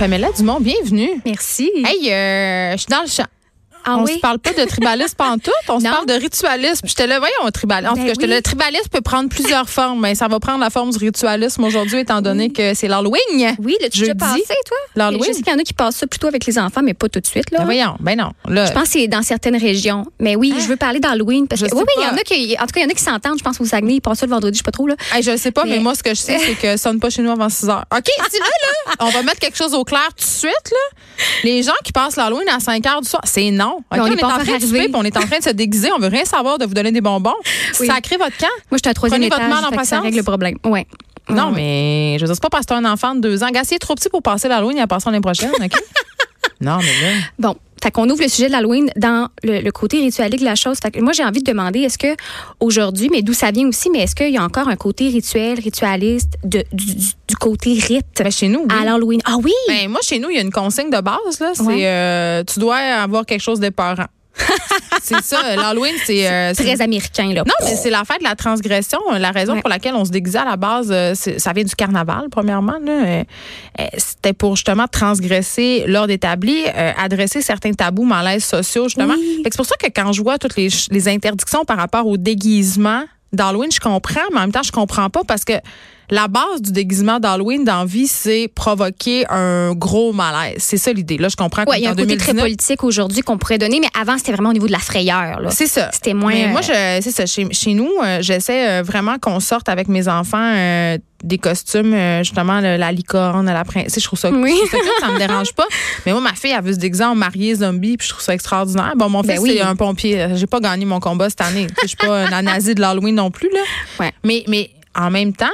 Pamela Dumont, bienvenue. Merci. Hey, euh, je suis dans le champ. Ah on oui? se parle pas de tribalisme pantoute, on se Non. parle de ritualisme. J'étais là, voyons, tribalisme. En Ben tout oui. là, le tribalisme peut prendre plusieurs formes, mais ça va prendre la forme du ritualisme aujourd'hui, étant donné que c'est l'Halloween. Oui, déjà Jeudi, passé, toi? L'Halloween. Je sais qu'il y en a qui passent ça plutôt avec les enfants, mais pas tout de suite. Là. Ben voyons, ben non. Là, Je pense que c'est dans certaines régions. Mais oui, je veux parler d'Halloween. Parce que, oui, oui, il y en a qui, en tout cas, il y en a qui s'entendent. Je pense au Saguenay, ils passent ça le vendredi, je sais pas trop, là. Hey, je ne sais pas, mais, Mais- moi, ce que je sais, c'est que ça sonne pas chez nous avant 6 heures. OK, tu veux, là, on va mettre quelque chose au clair tout de suite, là. Les gens qui passent l'Halloween à 5 heures du soir, c'est non. On on, est en train de arrivé. souper, puis on est en train de se déguiser, on veut rien savoir de vous donner des bonbons. Oui. Sacrez votre camp. Moi, j'étais à troisième Prenez votre étage. mal en ça règle le problème. Ouais. Non, mais je veux dire, c'est pas parce que t'as un enfant de deux ans. Gars, s'il est trop petit pour passer l'Halloween, il va passer l'année prochaine, OK? non, mais là. Bon, fait qu'on ouvre le sujet de l'Halloween dans le, le côté ritualique de la chose. Fait que moi, j'ai envie de demander, est-ce que aujourd'hui, mais d'où ça vient aussi, mais est-ce qu'il y a encore un côté rituel, ritualiste de, du, côté rite Ben, chez nous, oui. à l'Halloween? Ah oui! Ben, moi, chez nous, il y a une consigne de base, là. C'est, Ouais. euh, tu dois avoir quelque chose d'épeurant. c'est ça. L'Halloween, c'est. euh, c'est- Très américain, là. Non, mais c'est la fête de la transgression. La raison Ouais. pour laquelle on se déguisait à la base, euh, ça vient du carnaval, premièrement. Euh, euh, C'était pour justement transgresser l'ordre établi, euh, adresser certains tabous, malaises sociaux, justement. Oui. C'est pour ça que quand je vois toutes les, les interdictions par rapport au déguisement d'Halloween, je comprends, mais en même temps, je comprends pas parce que la base du déguisement d'Halloween dans vie, c'est provoquer un gros malaise. C'est ça l'idée. Là, je comprends Ouais, il y a un côté très 2019, politique aujourd'hui qu'on pourrait donner, mais avant, c'était vraiment au niveau de la frayeur. C'est ça. C'était moins. Mais moi, euh, c'est ça. Chez, chez nous, euh, j'essaie euh, vraiment qu'on sorte avec mes enfants euh, des costumes, justement, le- la licorne, la princesse. Je trouve ça, Oui. je trouve ça cool, ça me dérange pas. Mais moi, ma fille, elle veut se déguiser en mariée zombie, puis je trouve ça extraordinaire. Bon, mon Ben fils, oui. c'est un pompier. J'ai pas gagné mon combat cette année. Je suis pas un nazi de l'Halloween non plus, là. Ouais. Mais, mais en même temps,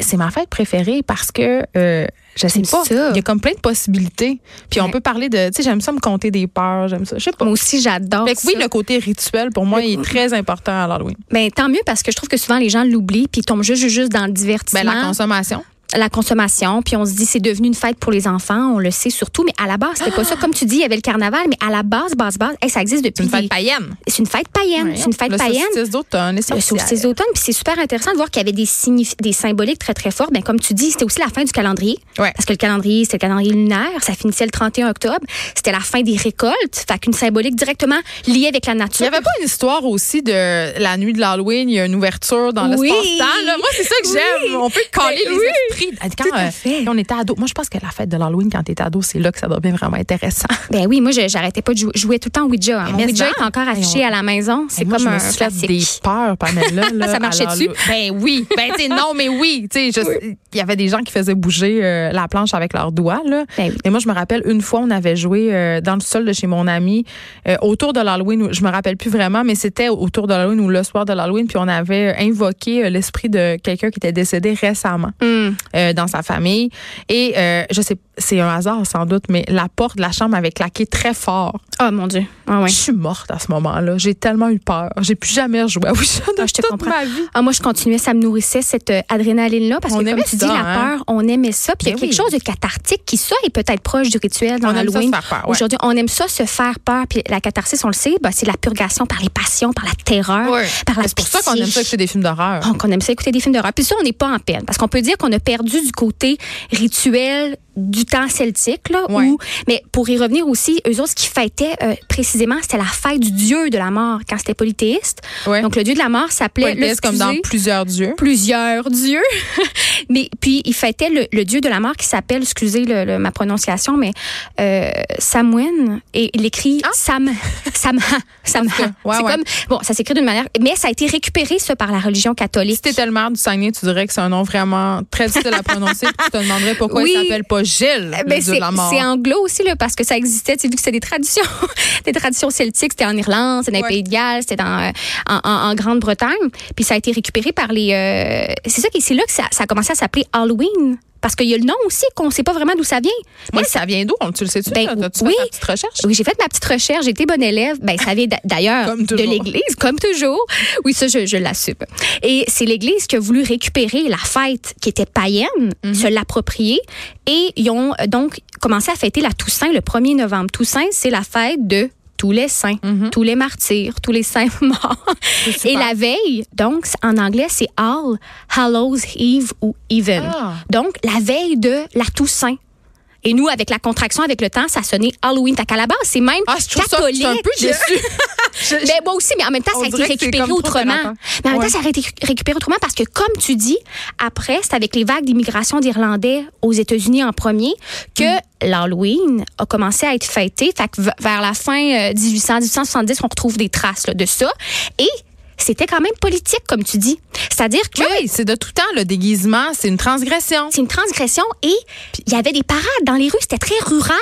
c'est ma fête préférée parce que euh, je sais pas. Il y a comme plein de possibilités. Puis on peut parler de. Tu sais, j'aime ça me compter des peurs. J'aime ça. Je sais pas. Moi aussi, j'adore. Fait que oui, ça. le côté rituel, pour moi, Le il est très important à l'Halloween. Ben, tant mieux parce que je trouve que souvent les gens l'oublient puis ils tombent juste, juste, juste dans le divertissement. Ben, la consommation. La consommation, puis on se dit c'est devenu une fête pour les enfants, on le sait surtout, mais à la base, c'était pas ça. Comme tu dis, il y avait le carnaval, mais à la base, base, base, hey, ça existe C'est depuis. une fête païenne. C'est une fête païenne. C'est une fête le païenne. solstice d'automne, Le solstice d'automne, puis c'est super intéressant de voir qu'il y avait des, des symboliques très, très forts. Ben, comme tu dis, c'était aussi la fin du calendrier. Ouais. Parce que le calendrier, c'était le calendrier lunaire. Ça finissait le 31 octobre. C'était la fin des récoltes. Fait qu'une symbolique directement liée avec la Il nature. n'y avait pas une histoire aussi de la nuit de l'Halloween, il y a une ouverture dans Oui. l'espace-temps. là? Moi, c'est ça que j'aime. Oui. On peut caler Ben les oui. esprits. Quand, euh, quand on était ado, moi, je pense que la fête de l'Halloween, quand tu es ado, c'est là que ça devient vraiment intéressant. Ben oui, moi, je- j'arrêtais pas de jouer. Tout le temps Ouija. hein. Mon Mais Ouija est encore affiché Hey, on- à la maison. C'est Hey, moi, comme je me un suis des peurs, Pamela. Là, Ça marchait dessus? Ben oui. Ben, tu sais, non, mais oui. Tu sais, il y avait des gens qui faisaient bouger euh, la planche avec leurs doigts, là. Ben oui. Et moi, je me rappelle une fois, on avait joué euh, dans le sol de chez mon ami euh, autour de l'Halloween. Je me rappelle plus vraiment, mais c'était autour de l'Halloween ou le soir de l'Halloween. Puis on avait invoqué l'esprit de quelqu'un qui était décédé récemment Hum. Euh, dans sa famille. Et euh, je sais, c'est un hasard sans doute, mais la porte de la chambre avait claqué très fort. Oh mon Dieu. Ah ouais. Je suis morte à ce moment-là. J'ai tellement eu peur. J'ai plus jamais rejoué à Ouija de Ah, je te toute comprends. ma vie. Ah, moi, je continuais, ça me nourrissait cette euh, adrénaline-là parce On que, comme tu ça, dis, la hein? peur, on aimait ça. Puis il y a Ben quelque chose de cathartique qui, ça, est peut-être proche du rituel dans On aime ça Halloween. se faire peur, ouais. Aujourd'hui, on aime ça, se faire peur. Puis la catharsis, on le sait, ben, c'est la purgation par les passions, par la terreur, Ouais. par la C'est pour ça qu'on aime ça écouter des films d'horreur. Oh, qu'on aime ça écouter des films d'horreur. Puis ça, on n'est pas en peine. Parce qu'on peut dire qu'on a perdu du côté rituel du temps celtique. Là, Ouais. où- mais pour y revenir aussi, eux autres, ce qu'ils fêtaient euh, précisément, c'était la fête du dieu de la mort quand c'était polythéiste. Ouais. Donc, le dieu de la mort s'appelait... Polythéiste comme dans plusieurs dieux. plusieurs dieux. mais puis il fêtait le, le dieu de la mort qui s'appelle, excusez le- le- ma prononciation, mais euh, Samhain et il écrit Sam Samha Samha. Ah. ouais, c'est comme bon, ça s'écrit d'une manière, mais ça a été récupéré ça par la religion catholique. Si t'étais le maire du Saguenay, tu dirais que c'est un nom vraiment très difficile à prononcer. puis tu te demanderais pourquoi Oui. il s'appelle pas Gilles, le Ben, c'est de la mort. c'est anglo aussi là, parce que ça existait, tu vu que c'est des traditions, des traditions celtiques, c'était en Irlande, c'était dans Ouais. les Pays de Galles, c'était euh, en, en- en Grande-Bretagne, puis ça a été récupéré par les. euh, c'est ça qui, c'est là que ça, ça a commencé à s'appeler Halloween Parce qu'il y a le nom aussi qu'on ne sait pas vraiment d'où ça vient. Moi, ça vient d'où? Tu le sais-tu? Ben, As-tu oui. fait ta petite recherche? Oui, j'ai fait ma petite recherche, j'ai été bonne élève. Ben, ça vient d'ailleurs de l'Église, comme toujours. Oui, ça, je, je l'assume. Et c'est l'Église qui a voulu récupérer la fête qui était païenne, Mhm. se l'approprier, et ils ont donc commencé à fêter la Toussaint le 1er novembre. Toussaint, c'est la fête de tous les saints, tous les martyrs, tous les saints morts. Mhm. Et la veille, donc, en anglais, c'est All Hallows Eve ou Even. Ah. Donc, la veille de la Toussaint. Et nous, avec la contraction, avec le temps, ça sonnait Halloween. Fait qu'à la base, c'est même Ah, je trouve ça, je catholique. un peu déçue. Ben, moi aussi, mais en même temps, On ça a été récupéré autrement. Mais en même Ouais. temps, ça a été récupéré autrement parce que, comme tu dis, après, c'est avec les vagues d'immigration d'Irlandais aux États-Unis en premier que Mm. l'Halloween a commencé à être fêté. Fait que vers la fin euh, 1800, 1870, on retrouve des traces là, de ça. Et c'était quand même politique, comme tu dis. C'est-à-dire que Oui, c'est de tout temps, le déguisement, c'est une transgression. c'est une transgression et il y avait des parades dans les rues, c'était très rural.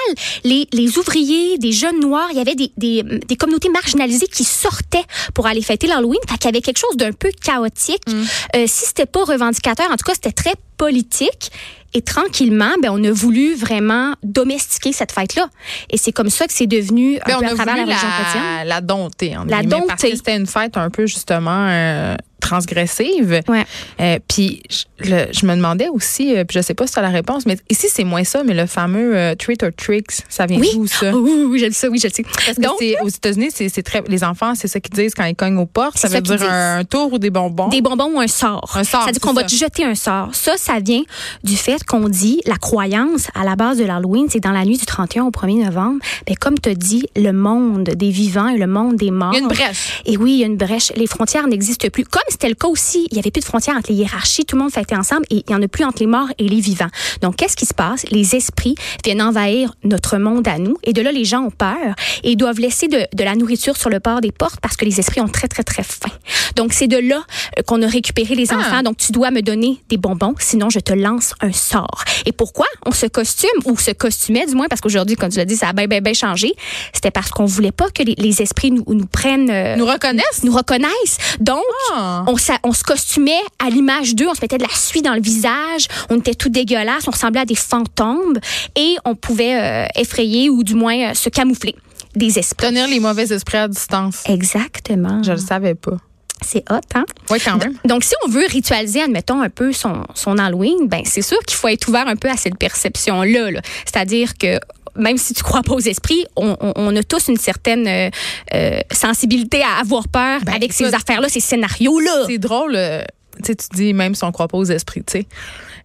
Les, les ouvriers, des jeunes noirs, il y avait des, des, des communautés marginalisées qui sortaient pour aller fêter l'Halloween. Fait qu'il y avait quelque chose d'un peu chaotique. Euh, si c'était pas revendicateur, en tout cas, c'était très politique. Et tranquillement, ben, on a voulu vraiment domestiquer cette fête-là. Et c'est comme ça que c'est devenu un Ben, peu on à a travers la voulu religion chrétienne. la, la dompter. entre La guillemets, Parce dompter. que c'était une fête un peu, justement, euh, transgressive. Ouais. Euh, puis je, me demandais aussi, euh, puis je sais pas si tu as la réponse, mais ici, c'est moins ça, mais le fameux euh, treat or tricks, ça vient Oui. d'où, ça? Oh, oui, oui, je le sais, oui, je le sais. Parce que Donc, c'est- aux États-Unis, c'est très. Les enfants, c'est ça qu'ils disent quand ils cognent aux portes. Ça veut dire un, tour ou des bonbons. Des bonbons ou un sort. Un sort, Ça dit c'est qu'on va te jeter un sort. Ça, ça vient du fait qu'on dit la croyance à la base de l'Halloween, c'est dans la nuit du 31 au 1er novembre. Ben, comme tu as dit, le monde des vivants et le monde des morts. Il y a une brèche. Et oui, il y a une brèche. Les frontières n'existent plus. Comme c'était le cas aussi, il n'y avait plus de frontières entre les hiérarchies. Tout le monde fêtait ensemble et il n'y en a plus entre les morts et les vivants. Donc, qu'est-ce qui se passe? Les esprits viennent envahir notre monde à nous et de là, les gens ont peur et doivent laisser de, de la nourriture sur le port des portes parce que les esprits ont très, très, très faim. Donc, c'est de là euh, qu'on a récupéré les Ah. enfants. Donc, tu dois me donner des bonbons, sinon je te lance un sort. Et pourquoi on se costume ou se costumait du moins parce qu'aujourd'hui, comme tu l'as dit, ça a bien, bien, bien changé. C'était parce qu'on voulait pas que les, les esprits nous, nous prennent, euh, Nous reconnaissent? nous reconnaissent. Donc, Ah. On, se costumait à l'image d'eux, on se mettait de la suie dans le visage, on était tout dégueulasse, on ressemblait à des fantômes et on pouvait euh, effrayer ou du moins euh, se camoufler des esprits. Tenir les mauvais esprits à distance. Exactement. Je le savais pas. C'est hot, hein? Oui, quand même. Donc, si on veut ritualiser, admettons, un peu son, son Halloween, ben c'est sûr qu'il faut être ouvert un peu à cette perception-là. là. C'est-à-dire que même si tu crois pas aux esprits, on, on- on a tous une certaine euh, euh, sensibilité à avoir peur Ben, avec ces affaires-là, ces scénarios-là. C'est drôle, euh, tu dis même si on croit pas aux esprits, tu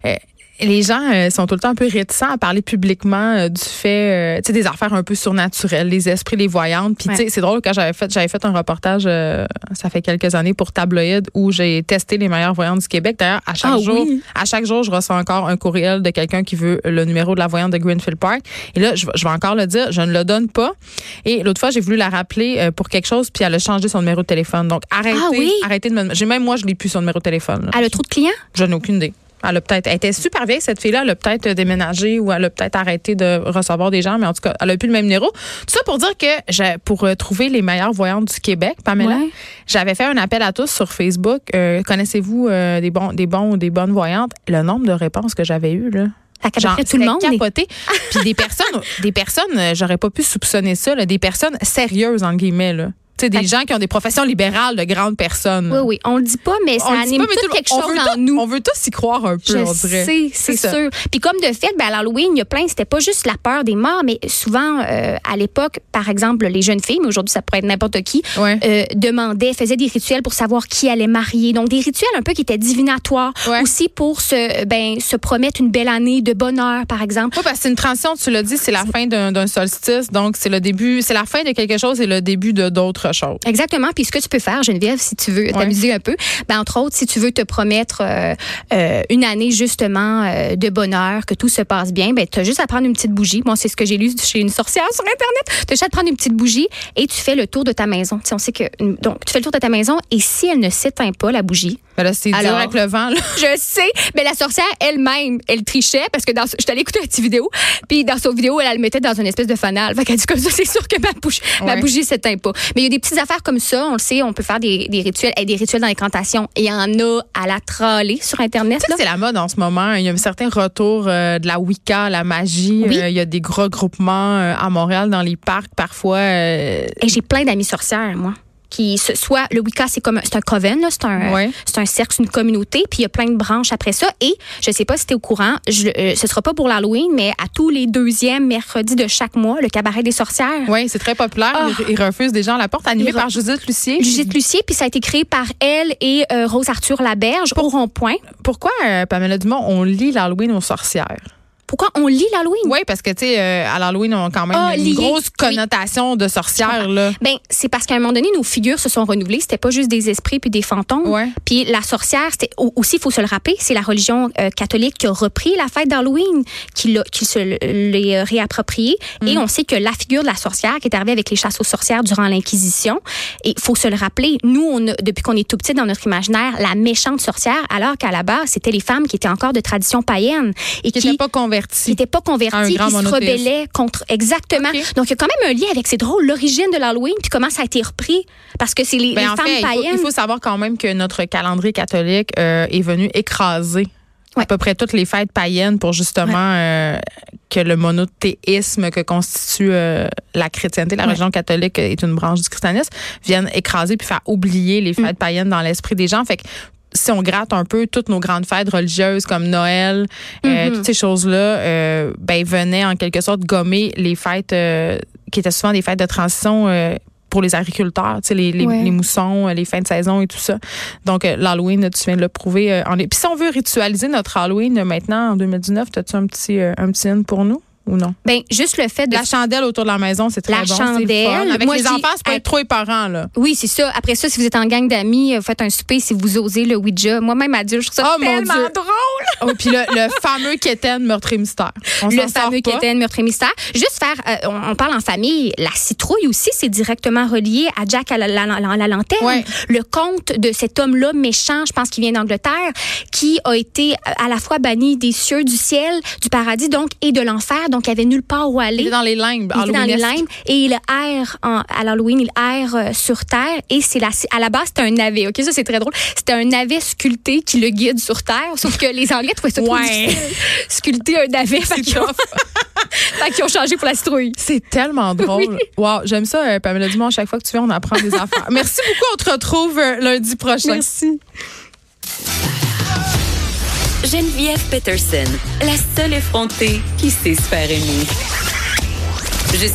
sais. Les gens euh, sont tout le temps un peu réticents à parler publiquement euh, du fait, euh, tu sais, des affaires un peu surnaturelles, les esprits, les voyantes. Puis, tu sais, c'est drôle quand j'avais fait, j'avais fait un reportage, euh, ça fait quelques années pour Tabloïd, où j'ai testé les meilleures voyantes du Québec. D'ailleurs, à chaque Ah jour, oui. à chaque jour, je reçois encore un courriel de quelqu'un qui veut le numéro de la voyante de Greenfield Park. Et là, je, vais- je vais encore le dire, je ne le donne pas. Et l'autre fois, j'ai voulu la rappeler euh, pour quelque chose, puis elle a changé son numéro de téléphone. Donc, arrêtez, Ah oui? arrêtez de me. J'ai même moi, je l'ai plus son numéro de téléphone. là. Elle a trop de clients? Je n'ai aucune idée. Elle a peut-être, elle était super vieille, cette fille-là. Elle a peut-être déménagé ou elle a peut-être arrêté de recevoir des gens, mais en tout cas, elle a plus le même numéro. Tout ça pour dire que pour euh, trouver les meilleures voyantes du Québec, Pamela, Ouais. j'avais fait un appel à tous sur Facebook. Euh, Connaissez-vous euh, des bons, des bons ou des bonnes voyantes? Le nombre de réponses que j'avais eues, là. Genre, tout le monde. capoté. Puis des personnes, des personnes, euh, j'aurais pas pu soupçonner ça, là, des personnes sérieuses, entre guillemets, là. Sais, des gens qui ont des professions libérales de grandes personnes. Oui, oui. On le dit pas, mais ça On anime pas, mais tout quelque chose en tout- nous. On veut tous y croire un peu, Je on dirait. sais, c'est sûr. Puis comme de fait, ben, à l'Halloween, il y a plein, c'était pas juste la peur des morts, mais souvent, euh, à l'époque, par exemple, les jeunes filles, mais aujourd'hui, ça pourrait être n'importe qui, Ouais. euh, demandaient, faisaient des rituels pour savoir qui allait marier. Donc, des rituels un peu qui étaient divinatoires. Ouais. Aussi pour se, ben, se promettre une belle année de bonheur, par exemple. Oui, parce que c'est une transition, tu l'as dit, c'est la fin d'un d'un solstice. Donc, c'est le début, c'est la fin de quelque chose et le début de d'autres Exactement. Puis ce que tu peux faire, Geneviève, si tu veux t'amuser un peu, ben entre autres, si tu veux te promettre euh, euh, une année justement euh, de bonheur, que tout se passe bien, ben tu as juste à prendre une petite bougie. Moi, c'est ce que j'ai lu chez une sorcière sur internet. Tu as juste à prendre une petite bougie et tu fais le tour de ta maison. Tu sais, on sait que donc tu fais le tour de ta maison et si elle ne s'éteint pas la bougie, Ben là, c'est dur Alors, avec le vent. Là. Je sais, mais la sorcière elle-même, elle trichait parce que dans, je allée écouter une petite vidéo, puis dans son vidéo, elle, elle le mettait dans une espèce de fanal. Fait qu'elle dit comme ça, c'est sûr que ma, bouche, ma Ouais. bougie s'éteint pas. Mais il y a des petites affaires comme ça, on le sait, on peut faire des, des rituels, et des rituels d'incantation. Et il y en a à la troller sur Internet. C'est la mode en ce moment. Il y a un certain retour euh, de la Wicca, la magie. Oui. Euh, il y a des gros groupements euh, à Montréal dans les parcs parfois. Et j'ai plein d'amis sorcières, moi. Qui, soit le Wicca, c'est comme un- c'est un coven, là, c'est un, Ouais. c'est un cercle, c'est une communauté, puis il y a plein de branches après ça. Et je sais pas si tu es au courant, je, euh, ce sera pas pour l'Halloween, mais à tous les deuxièmes mercredis de chaque mois, le cabaret des sorcières. Oui, c'est très populaire. Ah. Ils, ils refusent des gens à la porte, animé par Judith Lucier. Judith Lucier, puis ça a été créé par elle et euh, Rose Arthur Laberge au rond-point. Pourquoi, euh, Pamela Dumont, on lit l'Halloween aux sorcières? Pourquoi on lit l'Halloween? Oui, parce que, tu sais, euh, à l'Halloween, on a quand même Ah, une lié. grosse Oui. connotation de sorcière, là. Ben, c'est parce qu'à un moment donné, nos figures se sont renouvelées. C'était pas juste des esprits puis des fantômes. Ouais. Puis la sorcière, c'était au- aussi, il faut se le rappeler, c'est la religion euh, catholique qui a repris la fête d'Halloween, qui, l'a- qui se l'est euh, réappropriée. Et on sait que la figure de la sorcière qui est arrivée avec les chasses aux sorcières durant l'Inquisition, et il faut se le rappeler, nous, on a- depuis qu'on est tout petit dans notre imaginaire, la méchante sorcière, alors qu'à la base, c'était les femmes qui étaient encore de tradition païenne et Qui qui n'était pas qui converti. n'étaient pas Un convertis, grand qui se rebellaient contre exactement. Donc il y a quand même un lien avec c'est drôle l'origine de l'Halloween puis comment ça a été repris parce que c'est les, Ben, les femmes fait, il faut, païennes. il faut savoir quand même que notre calendrier catholique euh, est venu écraser à peu près toutes les fêtes païennes pour justement euh, que le monothéisme que constitue euh, la chrétienté, la Ouais. religion catholique est une branche du christianisme, vienne écraser puis faire oublier les fêtes Mm. païennes dans l'esprit des gens. Fait que si on gratte un peu toutes nos grandes fêtes religieuses comme Noël, euh, Mhm. toutes ces choses-là, euh, ben venaient en quelque sorte gommer les fêtes euh, qui étaient souvent des fêtes de transition pour les agriculteurs, tu sais, les, les, Ouais. les moussons, les fins de saison et tout ça. Donc, l'Halloween, tu viens de le prouver. en... Puis si on veut ritualiser notre Halloween maintenant, en 2019, as-tu un petit, un petit in pour nous? Ou non? Ben juste le fait de La chandelle autour de la maison, c'est très La bon. fun. chandelle. Avec Moi, les enfants, c'est pas être trop éparant, là. Oui, c'est ça. Après ça, si vous êtes en gang d'amis, euh, vous faites un souper si vous osez le Ouija. Moi-même, à dire, je trouve ça Oh, mon tellement Dieu. drôle. Oh, puis le, le fameux Kéten meurtre et mystère. On le fameux. Kéten, meurtre et mystère. Juste faire, euh, on, on parle en famille, la citrouille aussi, c'est directement relié à Jack à la, la- la- la lanterne. Ouais. Le conte de cet homme-là méchant, je pense qu'il vient d'Angleterre, qui a été à la fois banni des cieux, du ciel, du paradis, donc, et de l'enfer. Donc, il avait nulle part où Il aller. est dans les limbes. Il était dans les limbes et il erre en- à l'Halloween, il erre euh, sur terre et c'est la, à la base c'était un navet. Ok, ça c'est très drôle. C'était un navet sculpté qui le guide sur terre, sauf que les Anglais trouvaient ça trop Ouais. difficile. Sculpter un navet, fait qu'ils ont, tough. fait qu'ils ont changé pour la citrouille. C'est tellement drôle. Wow, j'aime ça, euh, Pamela Dumont. Chaque fois que tu viens, on apprend des affaires. Merci beaucoup. On te retrouve euh, lundi prochain. Merci. Geneviève Peterson, la seule effrontée qui sait se faire aimer.